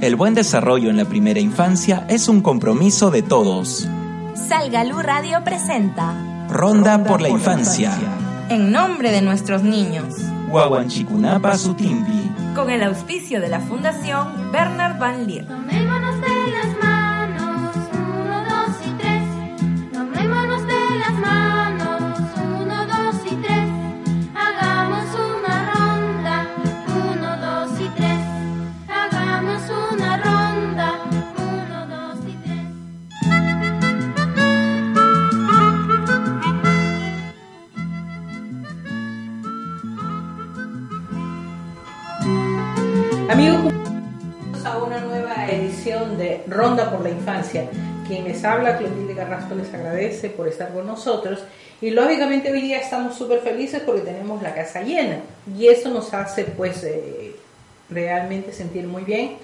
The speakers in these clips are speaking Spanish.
El buen desarrollo en la primera infancia es un compromiso de todos. Salgalú Radio presenta Ronda por la infancia. En nombre de nuestros niños. Guaguanchicunapa Sutimbi. Con el auspicio de la Fundación Bernard Van Leer. Tomémonos de las manos, uno, dos y tres. Tomémonos de las manos, edición de Ronda por la Infancia. Quien les habla, Clotilde Carrasco, les agradece por estar con nosotros. Y lógicamente hoy día estamos súper felices porque tenemos la casa llena. Y eso nos hace pues eh, realmente sentir muy bien.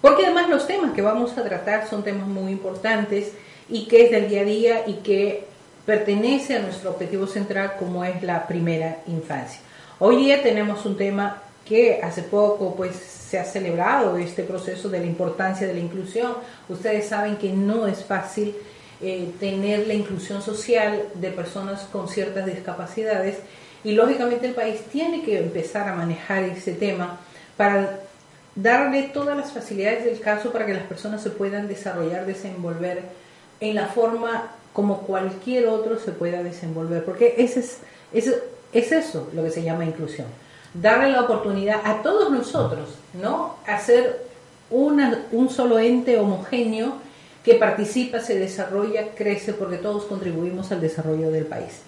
Porque además los temas que vamos a tratar son temas muy importantes y que es del día a día y que pertenece a nuestro objetivo central como es la primera infancia. Hoy día tenemos un tema que hace poco pues se ha celebrado este proceso de la importancia de la inclusión. Ustedes saben que no es fácil eh, tener la inclusión social de personas con ciertas discapacidades y lógicamente el país tiene que empezar a manejar ese tema para darle todas las facilidades del caso para que las personas se puedan desarrollar, desenvolver en la forma como cualquier otro se pueda desenvolver, porque es, ese- es eso lo que se llama inclusión darle la oportunidad a todos nosotros, ¿no? Hacer un solo ente homogéneo que participa, se desarrolla, crece, porque todos contribuimos al desarrollo del país.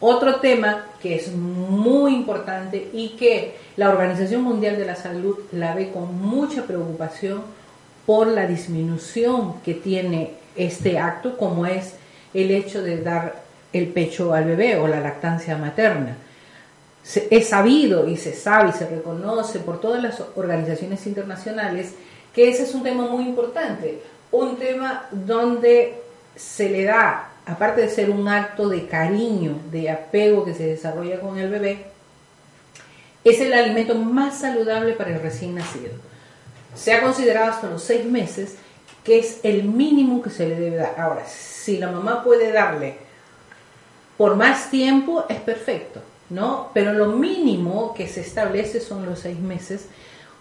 Otro tema que es muy importante y que la Organización Mundial de la Salud la ve con mucha preocupación por la disminución que tiene este acto, como es el hecho de dar el pecho al bebé o la lactancia materna se- es sabido y se sabe y se reconoce por todas las organizaciones internacionales que ese es un tema muy importante, un tema donde se le da, aparte de ser un acto de cariño, de apego que se desarrolla con el bebé, es el alimento más saludable para el recién nacido. Se ha considerado hasta los seis meses que es el mínimo que se le debe dar. Ahora, si la mamá puede darle por más tiempo es perfecto, ¿no? Pero lo mínimo que se establece son los seis meses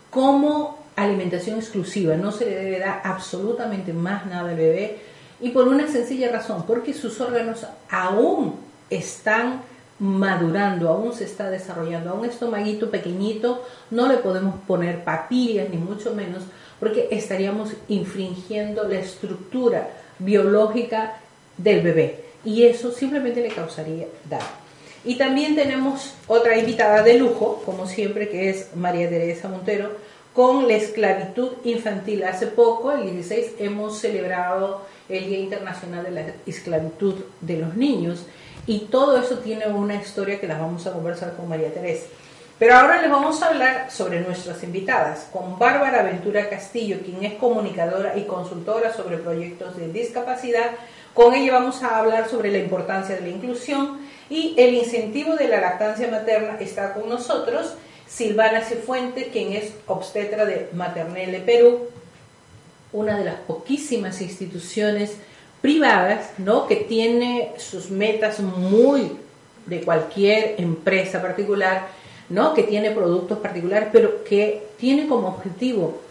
como alimentación exclusiva. No se le debe dar absolutamente más nada al bebé y por una sencilla razón, porque sus órganos aún están madurando, aún se está desarrollando. A un estomaguito pequeñito no le podemos poner papillas ni mucho menos porque estaríamos infringiendo la estructura biológica del bebé y eso simplemente le causaría daño. Y también tenemos otra invitada de lujo, como siempre, que es María Teresa Montero, con la esclavitud infantil. Hace poco, el 16, hemos celebrado el Día Internacional de la Esclavitud de los Niños y todo eso tiene una historia que la vamos a conversar con María Teresa. Pero ahora les vamos a hablar sobre nuestras invitadas, con Bárbara Ventura Castillo, quien es comunicadora y consultora sobre proyectos de discapacidad. Con ella vamos a hablar sobre la importancia de la inclusión y el incentivo de la lactancia materna está con nosotros. Silvana Cifuente, quien es obstetra de Maternelle Perú, una de las poquísimas instituciones privadas, ¿no? Que tiene sus metas muy de cualquier empresa particular, ¿no? Que tiene productos particulares, pero que tiene como objetivo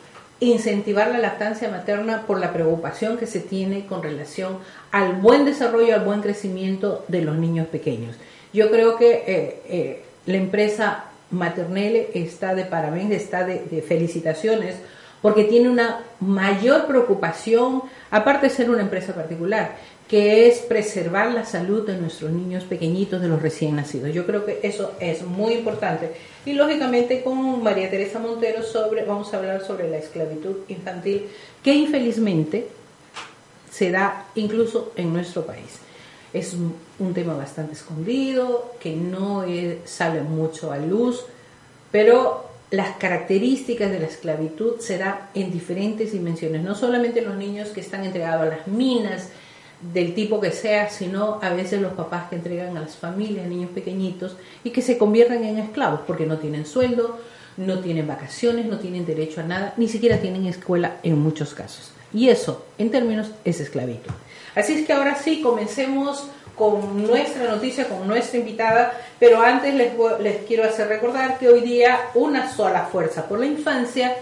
incentivar la lactancia materna por la preocupación que se tiene con relación al buen desarrollo, al buen crecimiento de los niños pequeños. Yo creo que eh, eh, la empresa Maternelle está de parabéns, está de, de felicitaciones, porque tiene una mayor preocupación, aparte de ser una empresa particular, que es preservar la salud de nuestros niños pequeñitos, de los recién nacidos. Yo creo que eso es muy importante. Y lógicamente con María Teresa Montero sobre, vamos a hablar sobre la esclavitud infantil, que infelizmente se da incluso en nuestro país. Es un, tema bastante escondido, que no es- sale mucho a luz, pero las características de la esclavitud se dan en diferentes dimensiones, no solamente los niños que están entregados a las minas, del tipo que sea, sino a veces los papás que entregan a las familias, niños pequeñitos, y que se convierten en esclavos porque no tienen sueldo, no tienen vacaciones, no tienen derecho a nada, ni siquiera tienen escuela en muchos casos. Y eso, en términos, es esclavitud. Así es que ahora sí, comencemos con nuestra noticia, con nuestra invitada, pero antes les, les quiero hacer recordar que hoy día una sola fuerza por la infancia,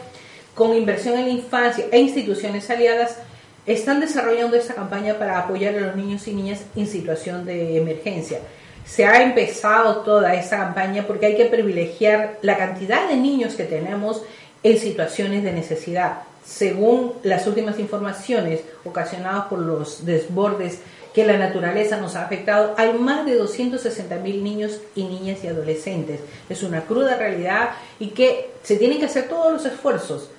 con inversión en la infancia e instituciones aliadas, están desarrollando esta campaña para apoyar a los niños y niñas en situación de emergencia. Se ha empezado toda esta campaña porque hay que privilegiar la cantidad de niños que tenemos en situaciones de necesidad. Según las últimas informaciones ocasionadas por los desbordes que la naturaleza nos ha afectado, hay más de 260 mil niños y niñas y adolescentes. Es una cruda realidad y que se tienen que hacer todos los esfuerzos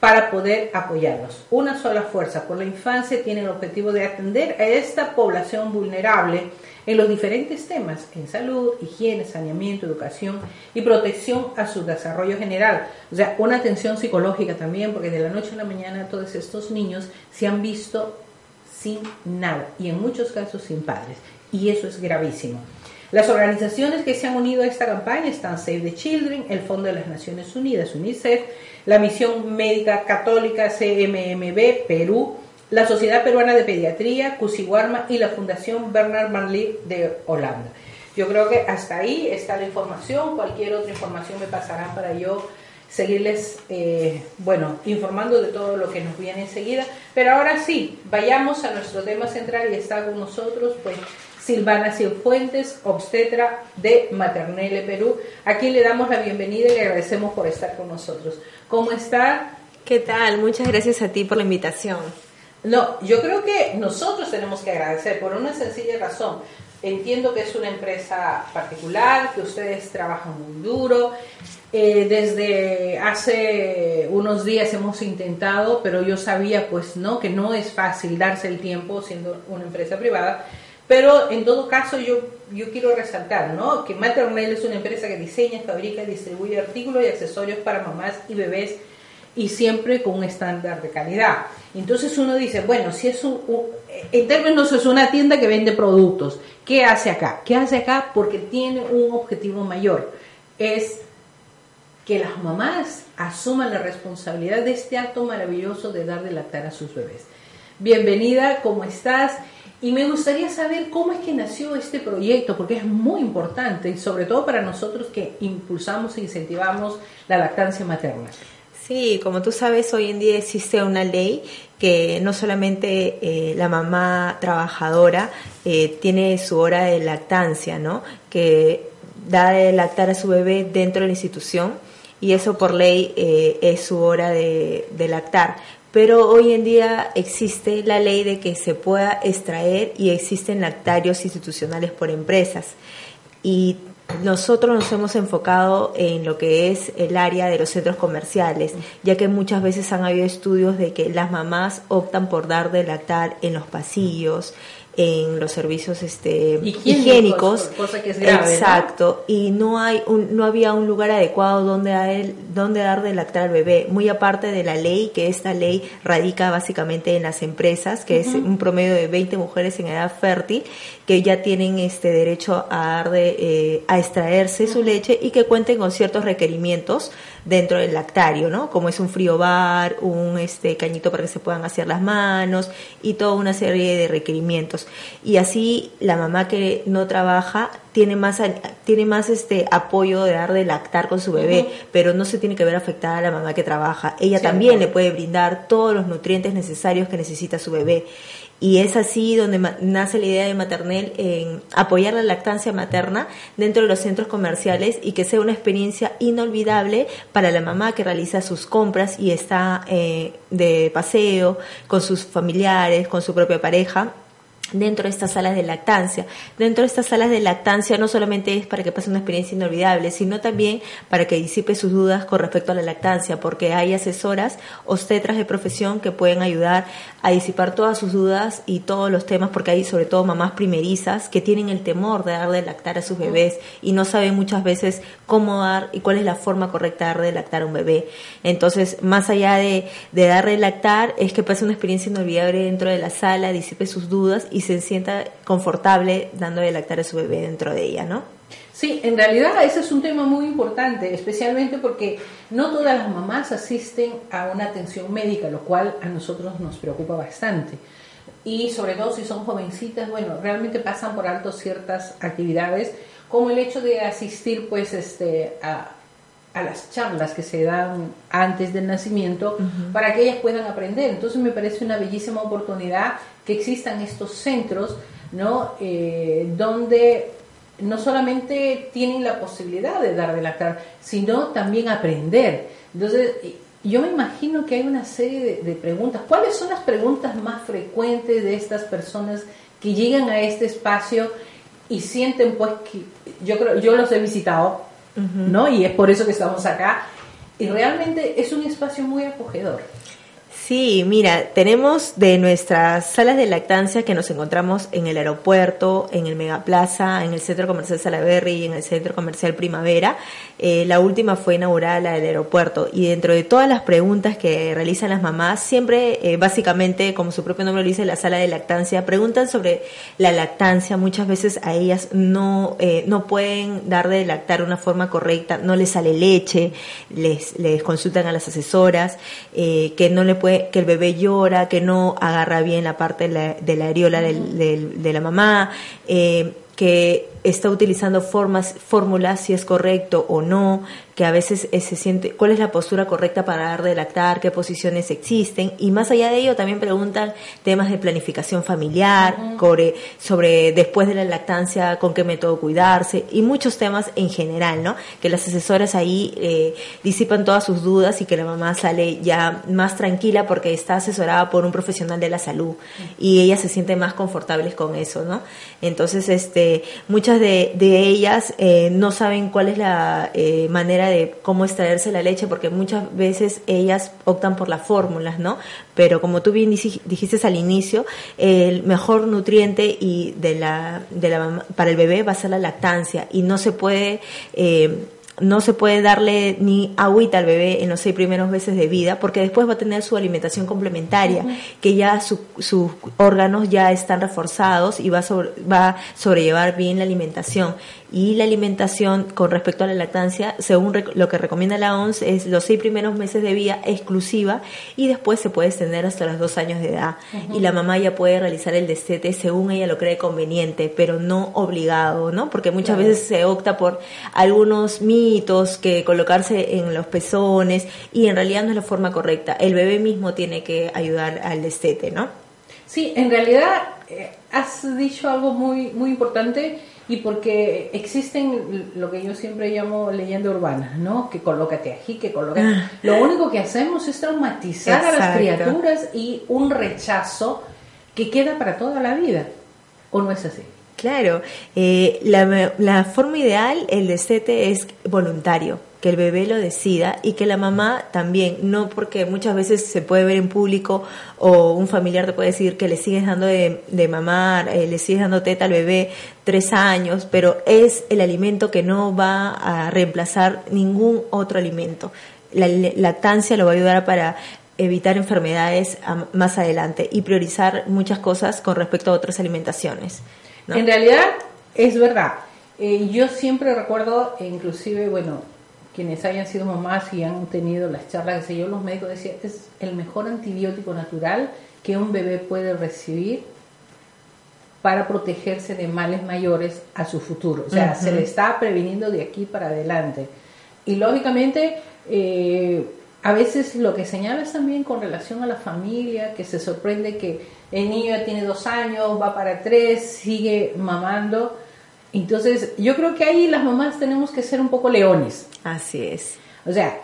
para poder apoyarlos. Una sola fuerza por la infancia tiene el objetivo de atender a esta población vulnerable en los diferentes temas, en salud, higiene, saneamiento, educación y protección a su desarrollo general. O sea, una atención psicológica también, porque de la noche a la mañana todos estos niños se han visto sin nada y en muchos casos sin padres. Y eso es gravísimo. Las organizaciones que se han unido a esta campaña están Save the Children, el Fondo de las Naciones Unidas, UNICEF, la Misión Médica Católica CMMB, Perú, la Sociedad Peruana de Pediatría, Cusiguarma y la Fundación Bernard Manley de Holanda. Yo creo que hasta ahí está la información, cualquier otra información me pasarán para yo seguirles, eh, bueno, informando de todo lo que nos viene enseguida. Pero ahora sí, vayamos a nuestro tema central y está con nosotros, pues, Silvana Cienfuentes, obstetra de Maternelle Perú. Aquí le damos la bienvenida y le agradecemos por estar con nosotros. ¿Cómo está? ¿Qué tal? Muchas gracias a ti por la invitación. No, yo creo que nosotros tenemos que agradecer por una sencilla razón. Entiendo que es una empresa particular, que ustedes trabajan muy duro. Eh, desde hace unos días hemos intentado, pero yo sabía pues no que no es fácil darse el tiempo siendo una empresa privada. Pero en todo caso yo, yo quiero resaltar ¿no? que Maternelle es una empresa que diseña, fabrica y distribuye artículos y accesorios para mamás y bebés y siempre con un estándar de calidad. Entonces uno dice, bueno, si es un, en términos es una tienda que vende productos, ¿qué hace acá? ¿Qué hace acá? Porque tiene un objetivo mayor, es que las mamás asuman la responsabilidad de este acto maravilloso de dar de lactar a sus bebés. Bienvenida, ¿cómo estás? Y me gustaría saber cómo es que nació este proyecto, porque es muy importante sobre todo para nosotros que impulsamos e incentivamos la lactancia materna. Sí, como tú sabes, hoy en día existe una ley que no solamente eh, la mamá trabajadora eh, tiene su hora de lactancia, ¿no? Que da de lactar a su bebé dentro de la institución y eso por ley eh, es su hora de lactar. Pero hoy en día existe la ley de que se pueda extraer y existen lactarios institucionales por empresas. Y nosotros nos hemos enfocado en lo que es el área de los centros comerciales, ya que muchas veces han habido estudios de que las mamás optan por dar de lactar en los pasillos, en los servicios este, Higiénicos, higiénicos, cosa que es grave, ¿no? exacto, y no hay un, no había un lugar adecuado donde dar, el- donde dar de lactar al bebé, muy aparte de la ley, que esta ley radica básicamente en las empresas, que es un promedio de 20 mujeres en edad fértil que ya tienen este derecho a dar de, eh, a extraerse su leche y que cuenten con ciertos requerimientos dentro del lactario, ¿no? Como es un frío bar, un este cañito para que se puedan hacer las manos y toda una serie de requerimientos. Y así la mamá que no trabaja tiene más tiene más este apoyo de dar de lactar con su bebé, pero no se tiene que ver afectada a la mamá que trabaja. Ella también le puede brindar todos los nutrientes necesarios que necesita su bebé. Y es así donde nace la idea de Maternel en apoyar la lactancia materna dentro de los centros comerciales y que sea una experiencia inolvidable para la mamá que realiza sus compras y está eh, de paseo con sus familiares, con su propia pareja dentro de estas salas de lactancia. Dentro de estas salas de lactancia no solamente es para que pase una experiencia inolvidable, sino también para que disipe sus dudas con respecto a la lactancia, porque hay asesoras obstetras de profesión que pueden ayudar a disipar todas sus dudas y todos los temas, porque hay sobre todo mamás primerizas que tienen el temor de dar de lactar a sus bebés y no saben muchas veces cómo dar y cuál es la forma correcta de dar de lactar a un bebé. Entonces, más allá de, de dar de lactar, es que pase una experiencia inolvidable dentro de la sala, disipe sus dudas se sienta confortable dando de lactar a su bebé dentro de ella, ¿no? Sí, en realidad ese es un tema muy importante, especialmente porque no todas las mamás asisten a una atención médica, lo cual a nosotros nos preocupa bastante. Y sobre todo si son jovencitas, bueno, realmente pasan por alto ciertas actividades, como el hecho de asistir pues este a, a las charlas que se dan antes del nacimiento para que ellas puedan aprender. Entonces me parece una bellísima oportunidad que existan estos centros, ¿no? Eh, donde no solamente tienen la posibilidad de dar de lactar, sino también aprender. Entonces, yo me imagino que hay una serie de, de, preguntas. ¿Cuáles son las preguntas más frecuentes de estas personas que llegan a este espacio y sienten pues que yo creo yo los he visitado ¿no? Y es por eso que estamos acá. Y realmente es un espacio muy acogedor. Sí, mira, tenemos de nuestras salas de lactancia que nos encontramos en el aeropuerto, en el Megaplaza, en el Centro Comercial Salaberry y en el Centro Comercial Primavera. Eh, la última fue inaugurada la del aeropuerto y dentro de todas las preguntas que realizan las mamás, siempre, eh, básicamente, como su propio nombre lo dice, la sala de lactancia, preguntan sobre la lactancia. Muchas veces a ellas no, eh, no pueden dar de lactar una forma correcta, no les sale leche, les, les consultan a las asesoras, que no le puede que el bebé llora, que no agarra bien la parte de la, de la areola del, del, de la mamá, eh, que está utilizando formas, fórmulas si es correcto o no, que a veces eh, se siente cuál es la postura correcta para dar de lactar, qué posiciones existen y más allá de ello también preguntan temas de planificación familiar, sobre, sobre después de la lactancia con qué método cuidarse y muchos temas en general, ¿no? Que las asesoras ahí eh, disipan todas sus dudas y que la mamá sale ya más tranquila porque está asesorada por un profesional de la salud y ella se siente más confortables con eso, ¿no? Entonces, este, muchas de, de ellas eh, no saben cuál es la eh, manera de cómo extraerse la leche, porque muchas veces ellas optan por las fórmulas, ¿no? Pero como tú bien dijiste al inicio, el mejor nutriente y de la, de la para el bebé va a ser la lactancia y no se puede eh, no se puede darle ni agüita al bebé en los seis primeros meses de vida porque después va a tener su alimentación complementaria, que ya sus órganos ya están reforzados y va va a sobrellevar bien la alimentación y la alimentación con respecto a la lactancia, según lo que recomienda la OMS, es los seis primeros meses de vida exclusiva y después se puede extender hasta los dos años de edad. Y la mamá ya puede realizar el destete según ella lo cree conveniente, pero no obligado, ¿no? Porque muchas veces se opta por algunos mitos que colocarse en los pezones y en realidad no es la forma correcta. El bebé mismo tiene que ayudar al destete, ¿no? Sí, en realidad eh, has dicho algo muy, muy importante y porque existen lo que yo siempre llamo leyenda urbana, ¿no? Que colócate aquí, que colócate. Ah. Lo único que hacemos es traumatizar a las criaturas y un rechazo que queda para toda la vida. ¿O no es así? Claro, eh, la, la forma ideal, el destete es voluntario que el bebé lo decida y que la mamá también, no porque muchas veces se puede ver en público o un familiar te puede decir que le sigues dando de, mamar, eh, le sigues dando teta al bebé tres años, pero es el alimento que no va a reemplazar ningún otro alimento. La lactancia lo va a ayudar para evitar enfermedades más adelante y priorizar muchas cosas con respecto a otras alimentaciones. En realidad es verdad. Eh, yo siempre recuerdo, inclusive, bueno, quienes hayan sido mamás y han tenido las charlas, que sé yo, los médicos decían, es el mejor antibiótico natural que un bebé puede recibir para protegerse de males mayores a su futuro. O sea, se le está previniendo de aquí para adelante. Y lógicamente, eh, a veces lo que señalas también con relación a la familia, que se sorprende que el niño ya tiene dos años, va para tres, sigue mamando. Entonces, yo creo que ahí las mamás tenemos que ser un poco leones. Así es. O sea,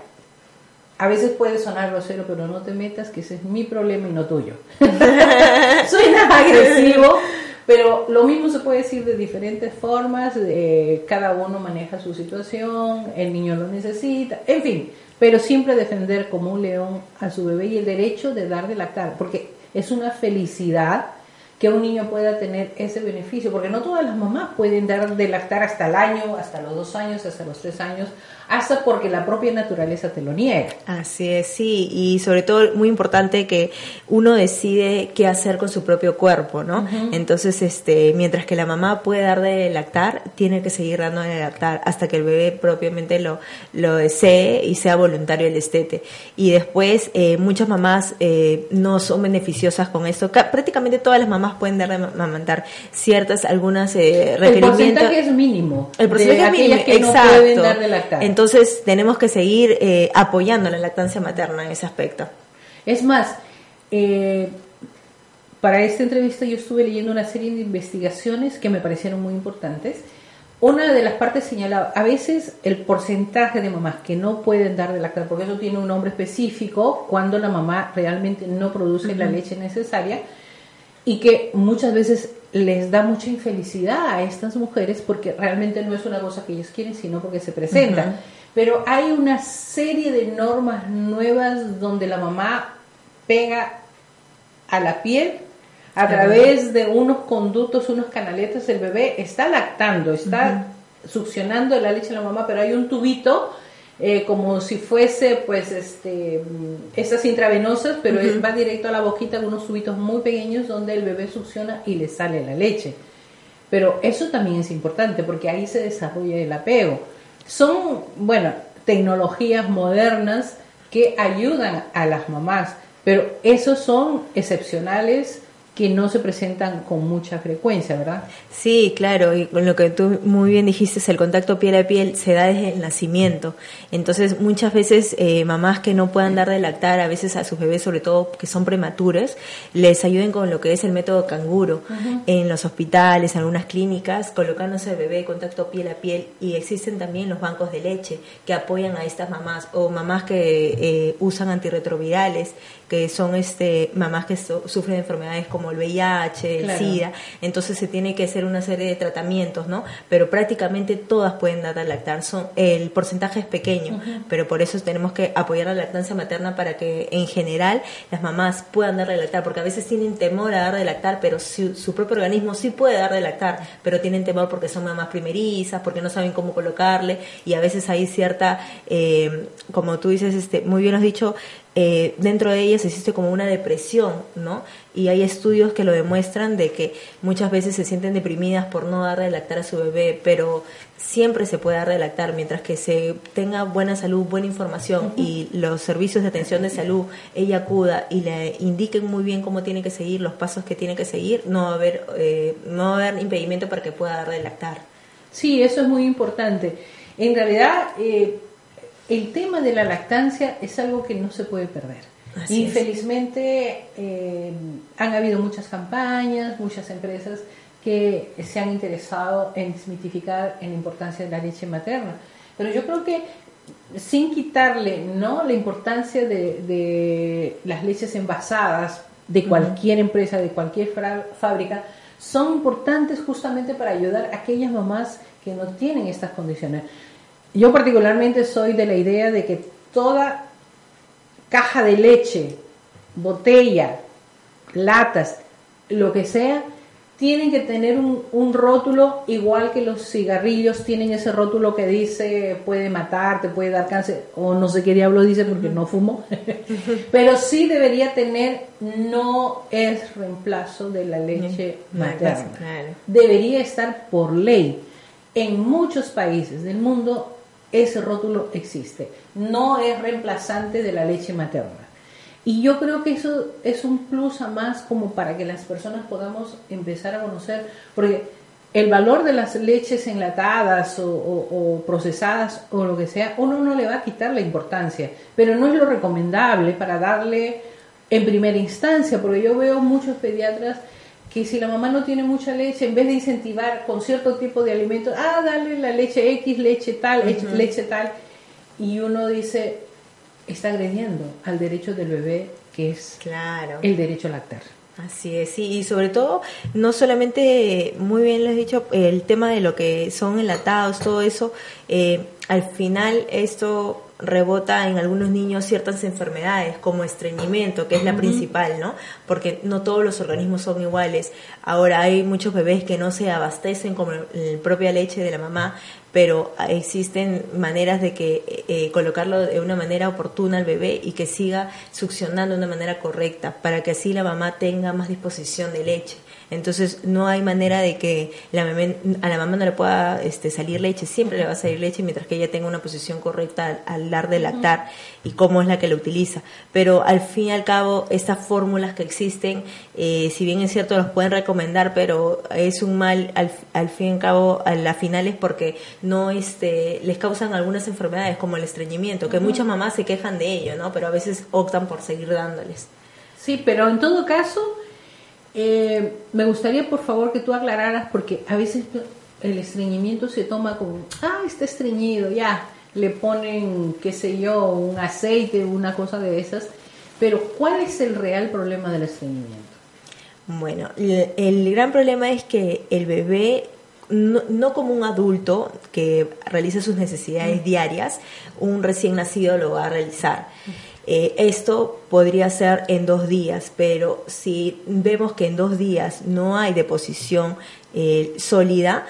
a veces puede sonar grosero, pero no te metas, que ese es mi problema y no tuyo. Suena agresivo, pero lo mismo se puede decir de diferentes formas, eh, cada uno maneja su situación, el niño lo necesita, en fin, pero siempre defender como un león a su bebé y el derecho de dar de lactar, porque es una felicidad que un niño pueda tener ese beneficio, porque no todas las mamás pueden dar de lactar hasta el año, hasta los dos años, hasta los tres años, hasta porque la propia naturaleza te lo niega. Así es, sí, y sobre todo muy importante que uno decide qué hacer con su propio cuerpo, ¿no? Entonces, este, mientras que la mamá puede dar de lactar, tiene que seguir dando de lactar hasta que el bebé propiamente lo, lo desee y sea voluntario el estete. Y después, eh, muchas mamás eh, no son beneficiosas con esto. Ca- Prácticamente todas las mamás pueden dar de amamantar ciertas, algunas eh, El requerimientos. porcentaje es mínimo. El porcentaje de es mínimo, que no exacto. pueden dar de lactar. Entonces tenemos que seguir eh, apoyando la lactancia materna en ese aspecto. Es más, eh, para esta entrevista yo estuve leyendo una serie de investigaciones que me parecieron muy importantes. Una de las partes señalaba, a veces el porcentaje de mamás que no pueden dar de lactar, porque eso tiene un nombre específico, cuando la mamá realmente no produce la leche necesaria, y que muchas veces les da mucha infelicidad a estas mujeres porque realmente no es una cosa que ellos quieren, sino porque se presentan. Pero hay una serie de normas nuevas donde la mamá pega a la piel a través de unos conductos, unos canaletas, el bebé está lactando, está succionando la leche de la mamá, pero hay un tubito eh, como si fuese pues este mm, esas intravenosas, pero es- va directo a la boquita con unos tubitos muy pequeños donde el bebé succiona y le sale la leche. Pero eso también es importante porque ahí se desarrolla el apego. Son, bueno, tecnologías modernas que ayudan a las mamás, pero esos son excepcionales que no se presentan con mucha frecuencia, ¿verdad? Sí, claro, y con lo que tú muy bien dijiste, el contacto piel a piel se da desde el nacimiento. Entonces, muchas veces eh, mamás que no puedan dar de lactar, a veces a sus bebés, sobre todo que son prematuros, les ayuden con lo que es el método canguro en los hospitales, en algunas clínicas, colocándose el bebé contacto piel a piel. Y existen también los bancos de leche que apoyan a estas mamás o mamás que eh, usan antirretrovirales, que son este mamás que so- sufren de enfermedades como el VIH, el Claro. SIDA, entonces se tiene que hacer una serie de tratamientos, ¿no? Pero prácticamente todas pueden dar de lactar, son el porcentaje es pequeño, pero por eso tenemos que apoyar la lactancia materna para que en general las mamás puedan dar de lactar, porque a veces tienen temor a dar de lactar, pero su, su propio organismo sí puede dar de lactar, pero tienen temor porque son mamás primerizas, porque no saben cómo colocarle y a veces hay cierta, eh, como tú dices, este, muy bien has dicho, eh, dentro de ellas existe como una depresión, ¿no? Y hay estudios que lo demuestran de que muchas veces se sienten deprimidas por no dar de lactar a su bebé, pero siempre se puede dar de lactar mientras que se tenga buena salud, buena información y los servicios de atención de salud, ella acuda y le indiquen muy bien cómo tiene que seguir, los pasos que tiene que seguir, no va a haber, eh, no va a haber impedimento para que pueda dar de lactar. Sí, eso es muy importante. En realidad, eh, el tema de la lactancia es algo que no se puede perder. Así. Infelizmente, eh, han habido muchas campañas, muchas empresas que se han interesado en desmitificar en la importancia de la leche materna. Pero yo creo que sin quitarle no la importancia de, de las leches envasadas de cualquier empresa, de cualquier fábrica, son importantes justamente para ayudar a aquellas mamás que no tienen estas condiciones. Yo particularmente soy de la idea de que toda caja de leche, botella, latas, lo que sea, tienen que tener un, un rótulo igual que los cigarrillos tienen ese rótulo que dice puede matar, te puede dar cáncer, o no sé qué diablo dice porque no fumo, pero sí debería tener no es reemplazo de la leche materna. Debería estar por ley. En muchos países del mundo ese rótulo existe. No es reemplazante de la leche materna. Y yo creo que eso es un plus a más como para que las personas podamos empezar a conocer, porque el valor de las leches enlatadas o, o- procesadas o lo que sea, uno no le va a quitar la importancia, pero no es lo recomendable para darle en primera instancia, porque yo veo muchos pediatras que si la mamá no tiene mucha leche, en vez de incentivar con cierto tipo de alimentos, ah, dale la leche X, leche tal, leche, leche tal, y uno dice, está agrediendo al derecho del bebé, que es Claro. el derecho a lactar. Así es, sí, y sobre todo, no solamente, muy bien lo has dicho, el tema de lo que son enlatados, todo eso, eh, al final esto rebota en algunos niños ciertas enfermedades como estreñimiento, que es la principal, ¿no? Porque no todos los organismos son iguales. Ahora hay muchos bebés que no se abastecen con la propia leche de la mamá, pero existen maneras de que eh, colocarlo de una manera oportuna al bebé y que siga succionando de una manera correcta para que así la mamá tenga más disposición de leche. Entonces no hay manera de que la mamá- a la mamá no le pueda este, salir leche, siempre le va a salir leche mientras que ella tenga una posición correcta al, al dar de lactar y cómo es la que la utiliza. Pero al fin y al cabo, estas fórmulas que existen, eh, si bien es cierto, los pueden recomendar, pero es un mal al, al fin y al cabo, a la final es porque no este, les causan algunas enfermedades como el estreñimiento, que muchas mamás se quejan de ello, ¿no? Pero a veces optan por seguir dándoles. Sí, pero en todo caso, eh, me gustaría por favor que tú aclararas, porque a veces el estreñimiento se toma como, ah, está estreñido, ya, le ponen, qué sé yo, un aceite, una cosa de esas, pero ¿cuál es el real problema del estreñimiento? Bueno, el, el gran problema es que el bebé, no, no como un adulto que realiza sus necesidades diarias, un recién nacido lo va a realizar. Eh, esto podría ser en dos días, pero si vemos que en dos días no hay deposición eh, sólida,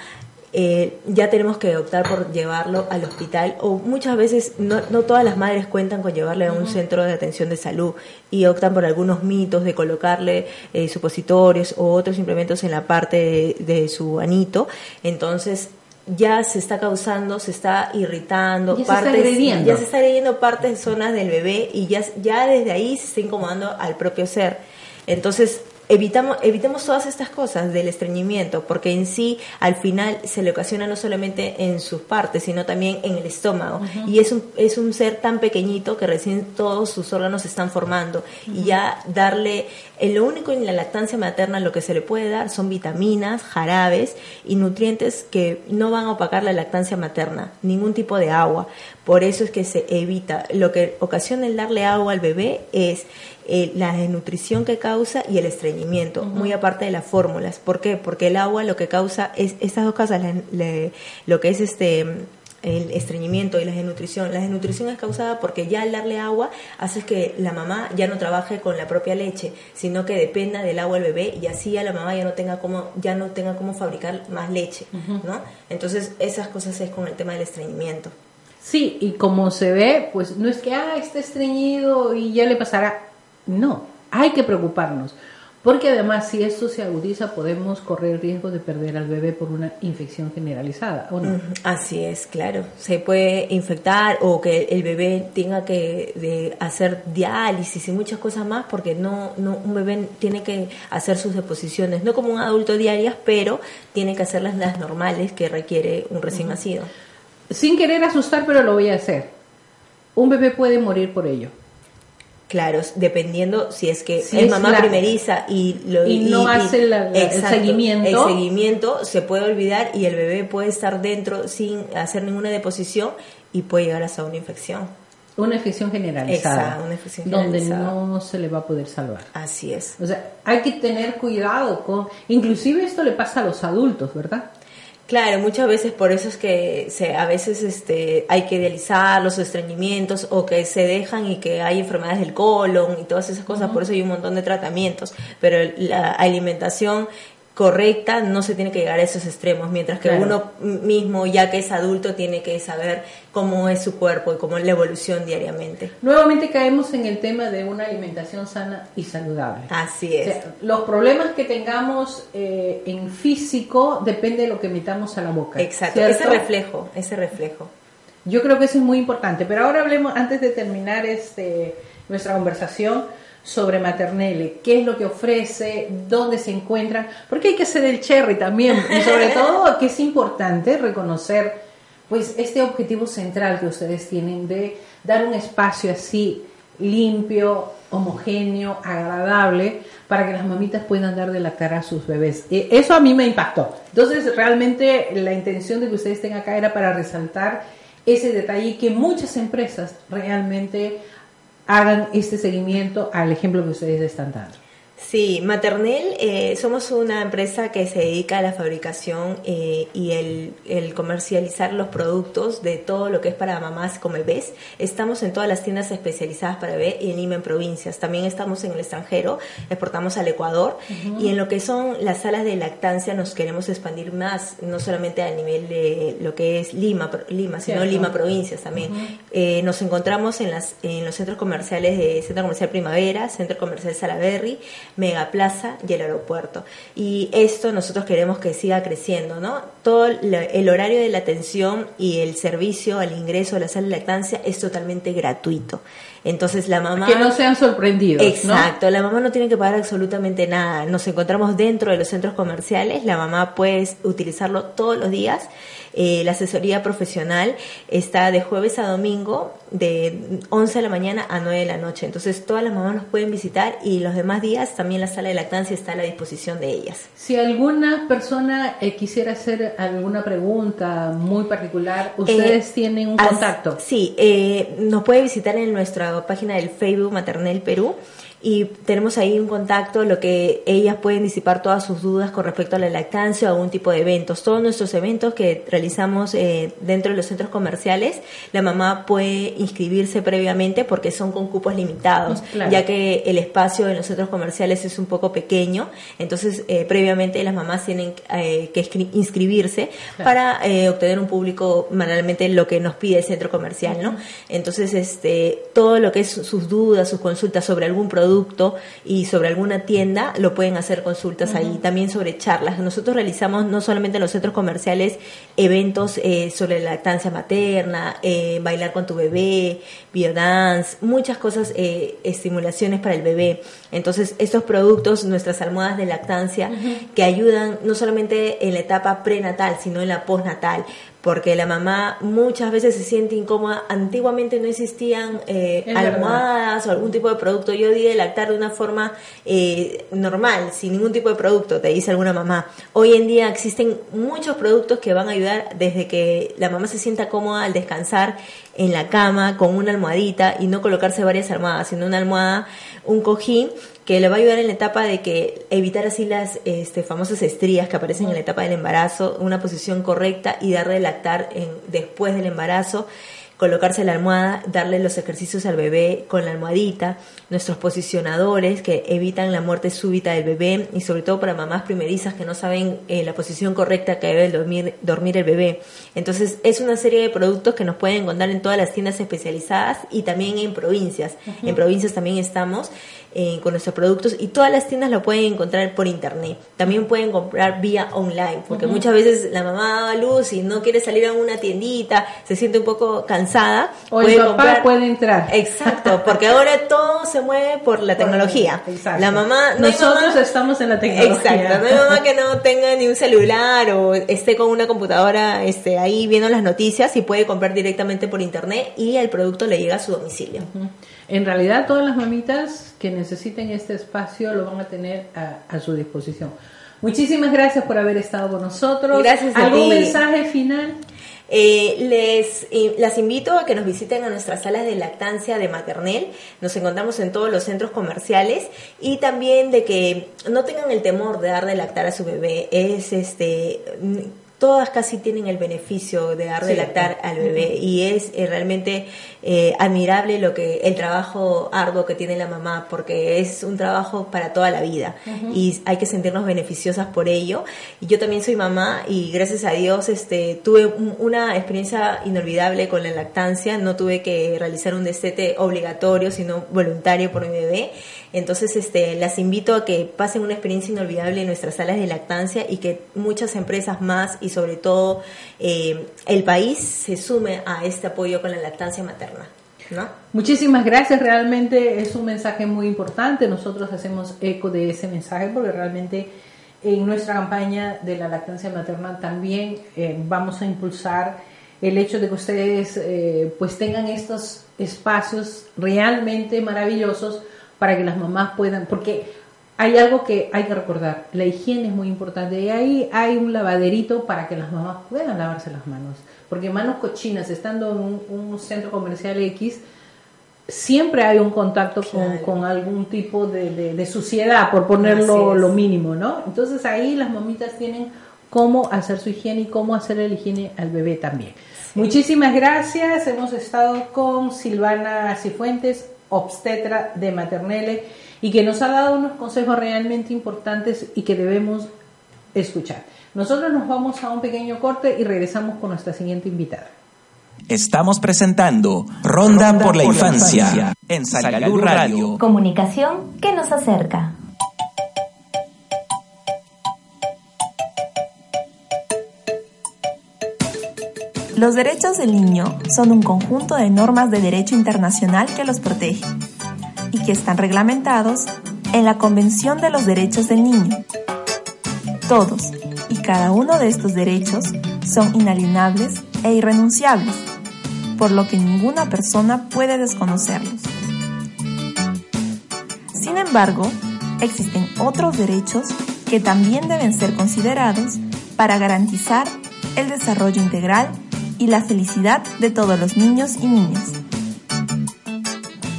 eh, ya tenemos que optar por llevarlo al hospital o muchas veces no, no todas las madres cuentan con llevarle a un centro de atención de salud y optan por algunos mitos de colocarle eh, supositorios o otros implementos en la parte de, de su anito. Entonces ya se está causando, se está irritando, Ya se está partes, agrediendo. ya se está agrediendo partes, zonas del bebé y ya, ya desde ahí se está incomodando al propio ser. Entonces, evitamos, evitemos todas estas cosas del estreñimiento, porque en sí, al final, se le ocasiona no solamente en sus partes, sino también en el estómago. Y es un, es un ser tan pequeñito que recién todos sus órganos se están formando. Y ya darle, en lo único en la lactancia materna lo que se le puede dar son vitaminas, jarabes y nutrientes que no van a opacar la lactancia materna, ningún tipo de agua. Por eso es que se evita. Lo que ocasiona el darle agua al bebé es eh, la desnutrición que causa y el estreñimiento, muy aparte de las fórmulas. ¿Por qué? Porque el agua lo que causa es estas dos cosas, la- lo que es este el estreñimiento y la desnutrición. La desnutrición es causada porque ya al darle agua hace que la mamá ya no trabaje con la propia leche, sino que dependa del agua del bebé y así ya la mamá ya no tenga cómo ya no tenga cómo fabricar más leche, ¿no? Entonces, esas cosas es con el tema del estreñimiento. Sí, y como se ve, pues no es que, ah, está estreñido y ya le pasará. No, hay que preocuparnos. Porque además, si esto se agudiza, podemos correr riesgo de perder al bebé por una infección generalizada, ¿o no? Así es, claro. Se puede infectar o que el bebé tenga que de hacer diálisis y muchas cosas más porque no, no un bebé tiene que hacer sus deposiciones, no como un adulto diarias, pero tiene que hacerlas las normales que requiere un recién nacido. Sin querer asustar, pero lo voy a hacer. Un bebé puede morir por ello. Claro, dependiendo si es que Si es es mamá la- primeriza y, lo, y no hace la- la- el seguimiento. El seguimiento se puede olvidar y el bebé puede estar dentro sin hacer ninguna deposición y puede llegar hasta una infección. Una infección generalizada. Exacto, una infección donde generalizada. no se le va a poder salvar. Así es. O sea, hay que tener cuidado con... Inclusive esto le pasa a los adultos, ¿verdad? Claro, muchas veces por eso es que se, a veces este, hay que dializar los estreñimientos o que se dejan y que hay enfermedades del colon y todas esas cosas, por eso hay un montón de tratamientos, pero la alimentación correcta no se tiene que llegar a esos extremos, mientras que Claro. uno mismo, ya que es adulto, tiene que saber cómo es su cuerpo y cómo es la evolución diariamente. Nuevamente caemos en el tema de una alimentación sana y saludable. Así O es. sea, los problemas que tengamos eh, en físico depende de lo que metamos a la boca. Exacto, ¿cierto? ese reflejo, ese reflejo. Yo creo que eso es muy importante. Pero ahora hablemos, antes de terminar este, nuestra conversación, sobre Maternelle, qué es lo que ofrece, dónde se encuentran, porque hay que hacer el cherry también, y sobre todo que es importante reconocer pues este objetivo central que ustedes tienen de dar un espacio así limpio, homogéneo, agradable, para que las mamitas puedan dar de la cara a sus bebés. E, eso a mí me impactó. Entonces, realmente la intención de que ustedes estén acá era para resaltar ese detalle que muchas empresas realmente hagan este seguimiento al ejemplo que ustedes están dando. Sí, Maternel eh, somos una empresa que se dedica a la fabricación eh, y el, el, comercializar los productos de todo lo que es para mamás con bebés. Estamos en todas las tiendas especializadas para bebé y en Lima en provincias. También estamos en el extranjero, exportamos al Ecuador y en lo que son las salas de lactancia nos queremos expandir más, no solamente a nivel de lo que es Lima, Lima sino Lima provincias también. eh, nos encontramos en, las, en los centros comerciales de Centro Comercial Primavera, Centro Comercial Salaberry, Megaplaza y el aeropuerto. Y esto nosotros queremos que siga creciendo, ¿no? Todo el horario de la atención y el servicio al ingreso a la sala de lactancia es totalmente gratuito. Entonces la mamá... Que no sean sorprendidos. Exacto, la mamá no tiene que pagar absolutamente nada. Nos encontramos dentro de los centros comerciales, la mamá puede utilizarlo todos los días. Eh, la asesoría profesional está de jueves a domingo, de 11 de la mañana a 9 de la noche. Entonces todas las mamás nos pueden visitar y los demás días también la sala de lactancia está a la disposición de ellas. Si alguna persona eh, quisiera hacer alguna pregunta muy particular, ustedes eh, tienen un contacto. Sí, eh, nos puede visitar en nuestra página del Facebook Maternel Perú y tenemos ahí un contacto, lo que ellas pueden disipar todas sus dudas con respecto a la lactancia o algún tipo de eventos. Todos nuestros eventos que realizamos eh, dentro de los centros comerciales, la mamá puede inscribirse previamente porque son con cupos limitados, ya que el espacio en los centros comerciales es un poco pequeño, entonces eh, previamente las mamás tienen eh, que inscribirse para eh, obtener un público manualmente lo que nos pide el centro comercial, ¿no? Entonces, este, todo lo que es sus dudas, sus consultas sobre algún producto, y sobre alguna tienda, lo pueden hacer consultas ahí. También sobre charlas. Nosotros realizamos no solamente en los centros comerciales eventos eh, sobre la lactancia materna, eh, bailar con tu bebé, biodance, muchas cosas, eh, estimulaciones para el bebé. Entonces, estos productos, nuestras almohadas de lactancia, que ayudan no solamente en la etapa prenatal, sino en la postnatal porque la mamá muchas veces se siente incómoda. Antiguamente no existían eh, almohadas o algún tipo de producto. Yo di de lactar de una forma eh, normal, sin ningún tipo de producto, te dice alguna mamá. Hoy en día existen muchos productos que van a ayudar desde que la mamá se sienta cómoda al descansar en la cama con una almohadita y no colocarse varias almohadas, sino una almohada, un cojín que le va a ayudar en la etapa de que evitar así las este, famosas estrías que aparecen en la etapa del embarazo, una posición correcta y darle lactar en, después del embarazo colocarse la almohada, darle los ejercicios al bebé con la almohadita, nuestros posicionadores que evitan la muerte súbita del bebé y sobre todo para mamás primerizas que no saben eh, la posición correcta que debe dormir, dormir el bebé. Entonces es una serie de productos que nos pueden encontrar en todas las tiendas especializadas y también en provincias. En provincias también estamos eh, con nuestros productos y todas las tiendas lo pueden encontrar por internet. También pueden comprar vía online, porque muchas veces la mamá da luz y no quiere salir a una tiendita, se siente un poco cansada. O el papá puede entrar. Exacto, porque ahora todo se mueve por la tecnología. La mamá, nosotros estamos en la tecnología. Exacto, no hay mamá que no tenga ni un celular o esté con una computadora este, ahí viendo las noticias y puede comprar directamente por internet y el producto le llega a su domicilio. En realidad todas las mamitas que necesiten este espacio lo van a tener a, su disposición. Muchísimas gracias por haber estado con nosotros. Gracias ¿Algún mensaje final? Eh, les las invito a que nos visiten a nuestras salas de lactancia de maternel. Nos encontramos en todos los centros comerciales y también de que no tengan el temor de dar de lactar a su bebé. Es este todas casi tienen el beneficio de dar de lactar al bebé y es eh, realmente eh, admirable lo que el trabajo arduo que tiene la mamá porque es un trabajo para toda la vida y hay que sentirnos beneficiosas por ello. Y yo también soy mamá y gracias a Dios este tuve una experiencia inolvidable con la lactancia. No tuve que realizar un destete obligatorio sino voluntario por mi bebé. Entonces, este, las invito a que pasen una experiencia inolvidable en nuestras salas de lactancia y que muchas empresas más y sobre todo eh, el país se sume a este apoyo con la lactancia materna. ¿no? Muchísimas gracias, realmente es un mensaje muy importante. Nosotros hacemos eco de ese mensaje porque realmente en nuestra campaña de la lactancia materna también eh, vamos a impulsar el hecho de que ustedes eh, pues tengan estos espacios realmente maravillosos para que las mamás puedan, porque hay algo que hay que recordar, la higiene es muy importante. Y ahí hay un lavaderito para que las mamás puedan lavarse las manos, porque manos cochinas, estando en un, centro comercial X, siempre hay un contacto con, algún tipo de, suciedad, por ponerlo lo mínimo, ¿no? Entonces ahí las mamitas tienen cómo hacer su higiene y cómo hacer la higiene al bebé también. Muchísimas gracias, hemos estado con Silvana Cifuentes, obstetra de Maternelle y que nos ha dado unos consejos realmente importantes y que debemos escuchar. Nosotros nos vamos a un pequeño corte y regresamos con nuestra siguiente invitada. Estamos presentando Ronda, por, la, infancia, en Salgalú Radio. Comunicación que nos acerca. Los derechos del niño son un conjunto de normas de derecho internacional que los protege y que están reglamentados en la Convención de los Derechos del Niño. Todos y cada uno de estos derechos son inalienables e irrenunciables, por lo que ninguna persona puede desconocerlos. Sin embargo, existen otros derechos que también deben ser considerados para garantizar el desarrollo integral y la felicidad de todos los niños y niñas.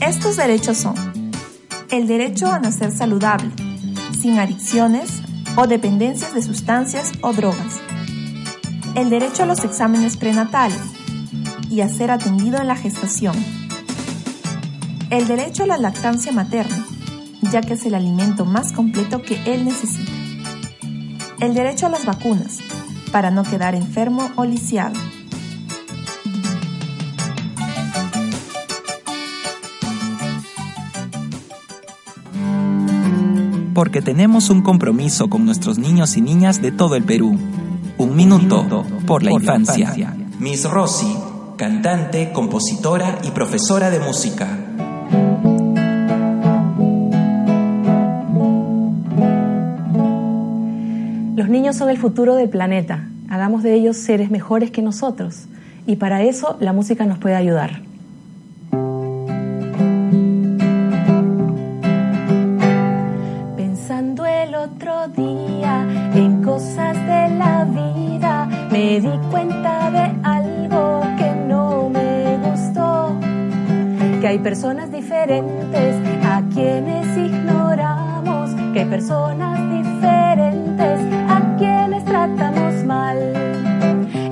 Estos derechos son el derecho a nacer saludable, sin adicciones o dependencias de sustancias o drogas, el derecho a los exámenes prenatales y a ser atendido en la gestación, el derecho a la lactancia materna, ya que es el alimento más completo que él necesita, el derecho a las vacunas, para no quedar enfermo o lisiado, porque tenemos un compromiso con nuestros niños y niñas de todo el Perú. Un minuto por la infancia. Miss Rossi, cantante, compositora y profesora de música. Los niños son el futuro del planeta. Hagamos de ellos seres mejores que nosotros. Y para eso la música nos puede ayudar. Personas diferentes a quienes ignoramos, que personas diferentes a quienes tratamos mal.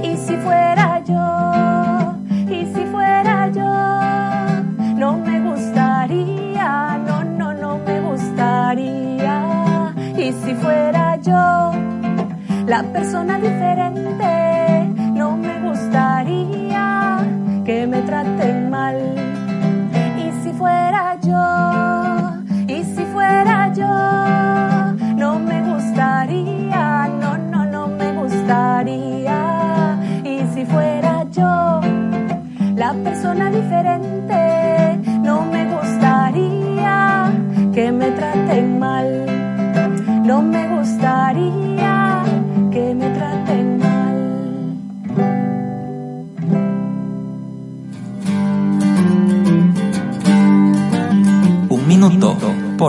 Y si fuera yo, y si fuera yo, no me gustaría, no, no, no me gustaría. Y si fuera yo, la persona diferente. No me gustaría que me traten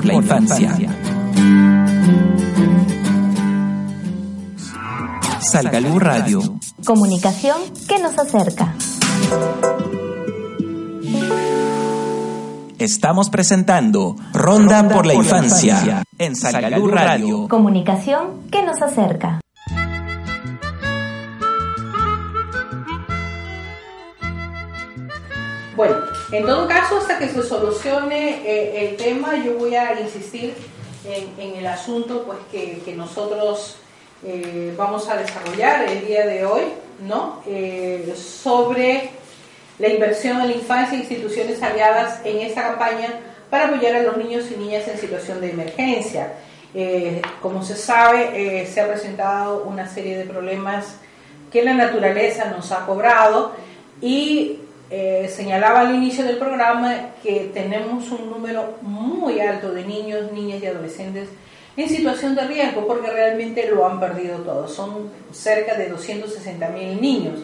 por la infancia. Salgalú Radio. Comunicación que nos acerca. Estamos presentando Ronda, por la Infancia en Salgalú Radio. Comunicación que nos acerca. Bueno, en todo caso, hasta que se solucione eh, el tema, yo voy a insistir en, el asunto pues que, nosotros eh, vamos a desarrollar el día de hoy, ¿no? Eh, sobre la inversión en la infancia e instituciones aliadas en esta campaña para apoyar a los niños y niñas en situación de emergencia. como se sabe, se ha presentado una serie de problemas que la naturaleza nos ha cobrado y eh, señalaba al inicio del programa que tenemos un número muy alto de niños, niñas y adolescentes en situación de riesgo porque realmente lo han perdido todo. Son cerca de 260 mil niños.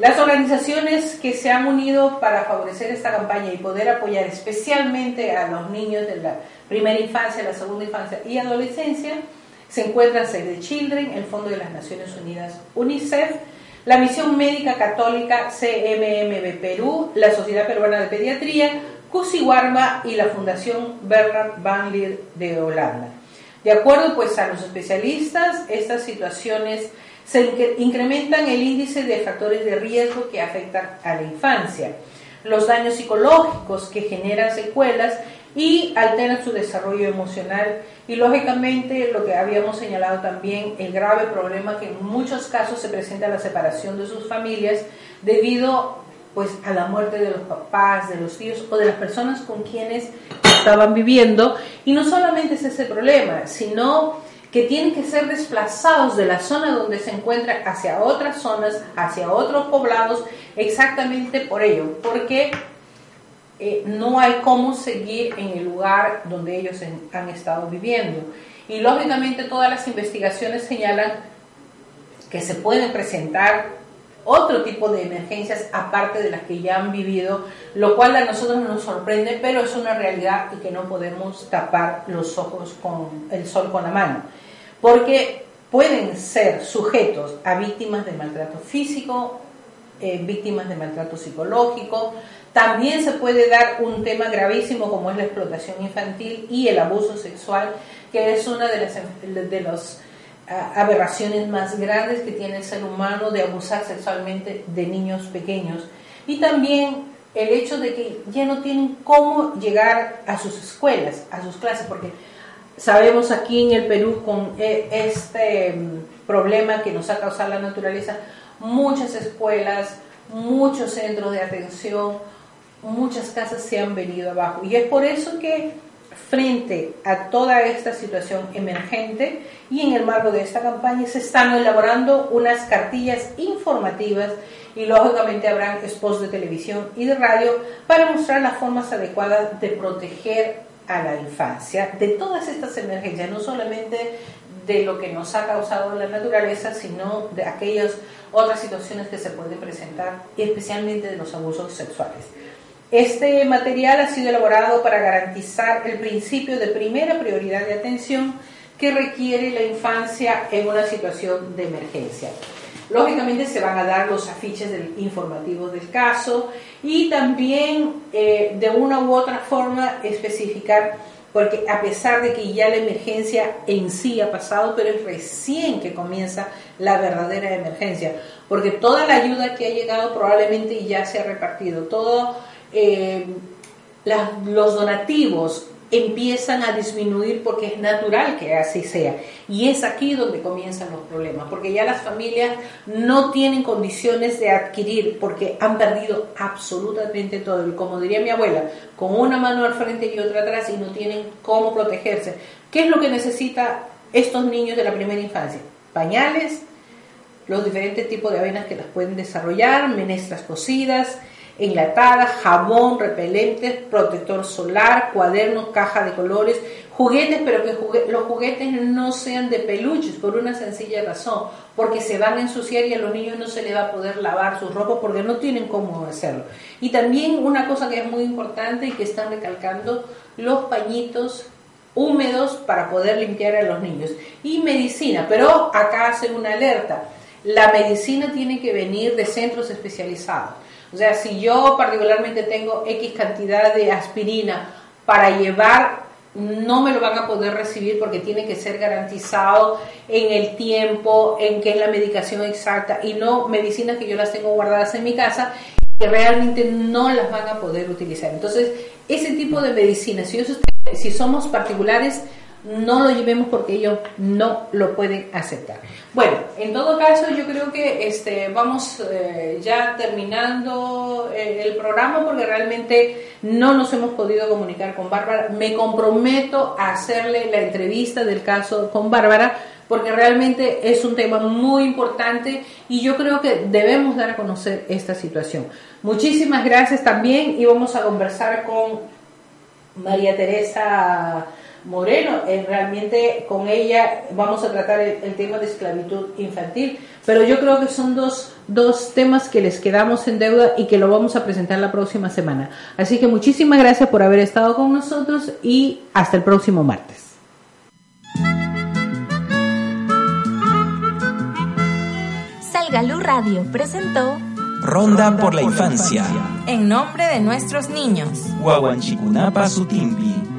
Las organizaciones que se han unido para favorecer esta campaña y poder apoyar especialmente a los niños de la primera infancia, la segunda infancia y adolescencia se encuentran Save the Children, el Fondo de las Naciones Unidas UNICEF, la Misión Médica Católica CMMB Perú, la Sociedad Peruana de Pediatría, Cusiwarma y la Fundación Bernard Van Leer de Holanda. De acuerdo pues a los especialistas, estas situaciones incrementan el índice de factores de riesgo que afectan a la infancia, los daños psicológicos que generan secuelas y alteran su desarrollo emocional. Y lógicamente lo que habíamos señalado también, el grave problema que en muchos casos se presenta la separación de sus familias debido pues a la muerte de los papás, de los tíos o de las personas con quienes estaban viviendo. Y no solamente es ese problema, sino que tienen que ser desplazados de la zona donde se encuentran hacia otras zonas, hacia otros poblados, exactamente por ello, porque eh, no hay cómo seguir en el lugar donde ellos han estado viviendo. Y lógicamente todas las investigaciones señalan que se pueden presentar otro tipo de emergencias aparte de las que ya han vivido, lo cual a nosotros nos sorprende, pero es una realidad y que no podemos tapar los ojos con el sol con la mano, porque pueden ser sujetos a víctimas de maltrato físico, eh, víctimas de maltrato psicológico, también se puede dar un tema gravísimo como es la explotación infantil y el abuso sexual, que es una de las de los, ah, aberraciones más grandes que tiene el ser humano de abusar sexualmente de niños pequeños. Y también el hecho de que ya no tienen cómo llegar a sus escuelas, a sus clases, porque sabemos aquí en el Perú con e, este mm, problema que nos ha causado la naturaleza, muchas escuelas, muchos centros de atención, muchas casas se han venido abajo. Y es por eso que frente a toda esta situación emergente y en el marco de esta campaña se están elaborando unas cartillas informativas y lógicamente habrán spots de televisión y de radio para mostrar las formas adecuadas de proteger a la infancia de todas estas emergencias, no solamente de lo que nos ha causado la naturaleza, sino de aquellas otras situaciones que se pueden presentar, especialmente de los abusos sexuales. Este material ha sido elaborado para garantizar el principio de primera prioridad de atención que requiere la infancia en una situación de emergencia. Lógicamente se van a dar los afiches del, informativos del caso y también eh, de una u otra forma especificar, porque a pesar de que ya la emergencia en sí ha pasado, pero es recién que comienza la verdadera emergencia, porque toda la ayuda que ha llegado probablemente ya se ha repartido, todo eh, los donativos empiezan a disminuir porque es natural que así sea. Y es aquí donde comienzan los problemas, porque ya las familias no tienen condiciones de adquirir porque han perdido absolutamente todo. Y como diría mi abuela, con una mano al frente y otra atrás y no tienen cómo protegerse. ¿Qué es lo que necesita estos niños de la primera infancia? Pañales, los diferentes tipos de avenas que las pueden desarrollar, menestras cocidas, enlatada, jabón, repelentes, protector solar, cuadernos, caja de colores, juguetes, pero que los juguetes no sean de peluches por una sencilla razón, porque se van a ensuciar y a los niños no se les va a poder lavar sus ropas porque no tienen cómo hacerlo. Y también una cosa que es muy importante y que están recalcando, los pañitos húmedos para poder limpiar a los niños. Y medicina, pero acá hacen una alerta. La medicina tiene que venir de centros especializados o sea, si yo particularmente tengo X cantidad de aspirina para llevar, no me lo van a poder recibir porque tiene que ser garantizado en el tiempo en que es la medicación exacta y no medicinas que yo las tengo guardadas en mi casa que realmente no las van a poder utilizar. Entonces, ese tipo de medicinas, si, si somos particulares, no lo llevemos porque ellos no lo pueden aceptar. Bueno, en todo caso yo creo que este, vamos eh, ya terminando eh, el programa porque realmente no nos hemos podido comunicar con Bárbara. Me comprometo a hacerle la entrevista del caso con Bárbara porque realmente es un tema muy importante y yo creo que debemos dar a conocer esta situación. Muchísimas gracias también y vamos a conversar con María Teresa Moreno. Eh, realmente con ella vamos a tratar el, el, tema de esclavitud infantil, pero yo creo que son dos, dos temas que les quedamos en deuda y que lo vamos a presentar la próxima semana. Así que muchísimas gracias por haber estado con nosotros y hasta el próximo martes. Salgalú Radio presentó Ronda por la Infancia. En nombre de nuestros niños. Guaguanchicunapa Sutimpi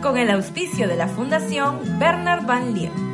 con el auspicio de la Fundación Bernard Van Leer.